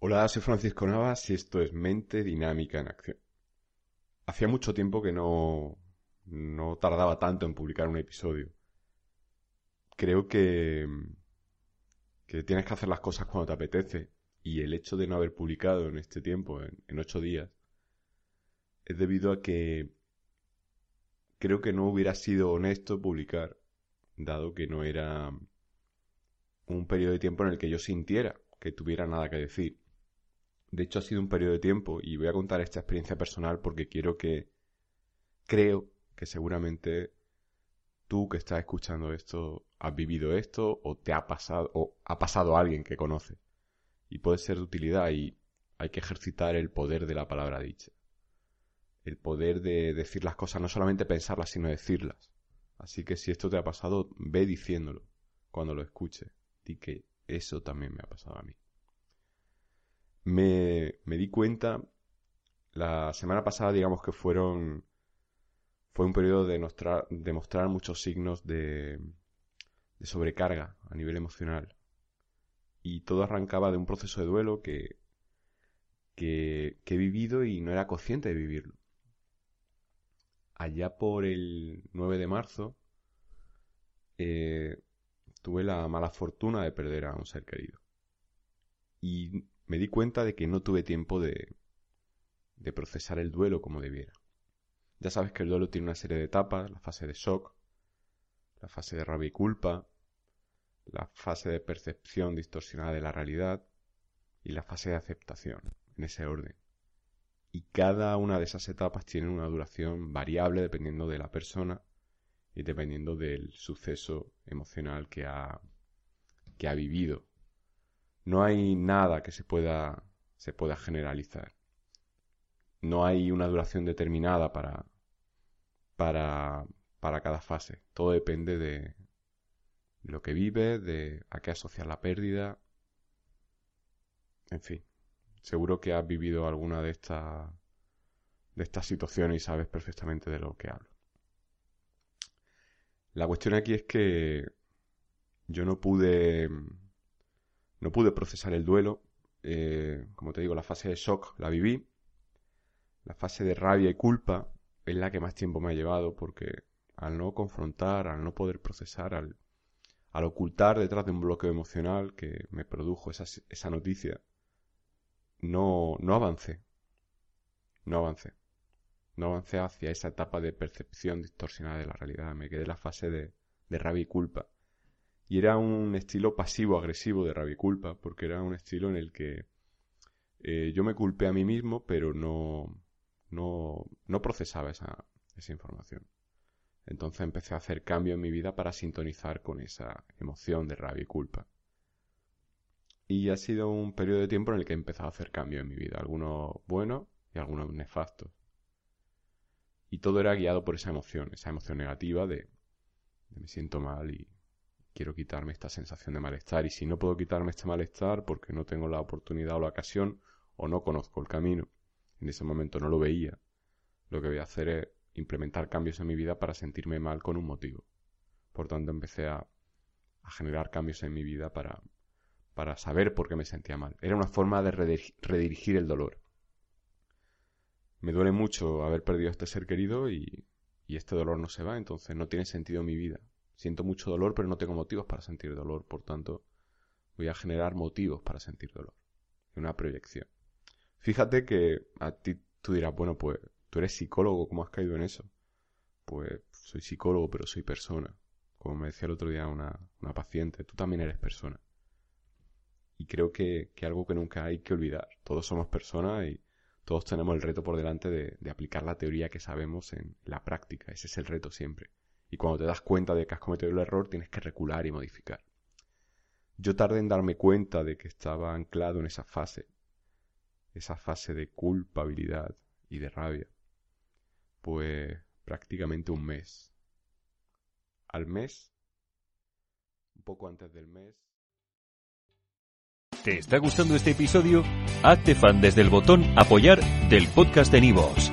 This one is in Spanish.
Hola, soy Francisco Navas y esto es Mente Dinámica en Acción. Hacía mucho tiempo que no, no tardaba tanto en publicar un episodio. Creo que, que tienes que hacer las cosas cuando te apetece y el hecho de no haber publicado en este tiempo, en, en ocho días, es debido a que creo que no hubiera sido honesto publicar, dado que no era un periodo de tiempo en el que yo sintiera que tuviera nada que decir. De hecho, ha sido un periodo de tiempo y voy a contar esta experiencia personal porque quiero que creo que seguramente tú que estás escuchando esto has vivido esto o te ha pasado o ha pasado a alguien que conoce y puede ser de utilidad y hay que ejercitar el poder de la palabra dicha. El poder de decir las cosas, no solamente pensarlas, sino decirlas. Así que si esto te ha pasado, ve diciéndolo cuando lo escuches. Di que eso también me ha pasado a mí me, me di cuenta, la semana pasada digamos que fueron, fue un periodo de mostrar, de mostrar muchos signos de, de sobrecarga a nivel emocional. Y todo arrancaba de un proceso de duelo que, que, que, he vivido y no era consciente de vivirlo. Allá por el 9 de marzo eh, tuve la mala fortuna de perder a un ser querido. Y me di cuenta de que no tuve tiempo de, de procesar el duelo como debiera. Ya sabes que el duelo tiene una serie de etapas, la fase de shock, la fase de rabia y culpa, la fase de percepción distorsionada de la realidad y la fase de aceptación, en ese orden. Y cada una de esas etapas tiene una duración variable dependiendo de la persona y dependiendo del suceso emocional que ha, que ha vivido no hay nada que se pueda, se pueda generalizar. No hay una duración determinada para, para, para cada fase. Todo depende de lo que vive, de a qué asociar la pérdida. En fin, seguro que has vivido alguna de estas de estas situaciones y sabes perfectamente de lo que hablo. La cuestión aquí es que yo no pude no pude procesar el duelo. Eh, como te digo, la fase de shock la viví. La fase de rabia y culpa es la que más tiempo me ha llevado porque al no confrontar, al no poder procesar, al, al ocultar detrás de un bloqueo emocional que me produjo esa, esa noticia, no, no avancé. No avancé. No avancé hacia esa etapa de percepción distorsionada de la realidad. Me quedé en la fase de, de rabia y culpa. Y era un estilo pasivo-agresivo de rabia y culpa, porque era un estilo en el que eh, yo me culpé a mí mismo, pero no, no, no procesaba esa, esa información. Entonces empecé a hacer cambio en mi vida para sintonizar con esa emoción de rabia y culpa. Y ha sido un periodo de tiempo en el que he empezado a hacer cambio en mi vida, algunos buenos y algunos nefastos. Y todo era guiado por esa emoción, esa emoción negativa de, de me siento mal y quiero quitarme esta sensación de malestar y si no puedo quitarme este malestar porque no tengo la oportunidad o la ocasión o no conozco el camino, en ese momento no lo veía, lo que voy a hacer es implementar cambios en mi vida para sentirme mal con un motivo. Por tanto, empecé a, a generar cambios en mi vida para, para saber por qué me sentía mal. Era una forma de redirigir el dolor. Me duele mucho haber perdido a este ser querido y, y este dolor no se va, entonces no tiene sentido mi vida. Siento mucho dolor, pero no tengo motivos para sentir dolor. Por tanto, voy a generar motivos para sentir dolor. Una proyección. Fíjate que a ti tú dirás, bueno, pues tú eres psicólogo, ¿cómo has caído en eso? Pues soy psicólogo, pero soy persona. Como me decía el otro día una, una paciente, tú también eres persona. Y creo que, que, algo que nunca hay que olvidar. Todos somos personas y todos tenemos el reto por delante de, de aplicar la teoría que sabemos en la práctica. Ese es el reto siempre y cuando te das cuenta de que has cometido el error tienes que recular y modificar. yo tardé en darme cuenta de que estaba anclado en esa fase, esa fase de culpabilidad y de rabia, pues prácticamente un mes. Al mes, un poco antes del mes. ¿Te está gustando este episodio? Hazte fan desde el botón apoyar del podcast de Nivos.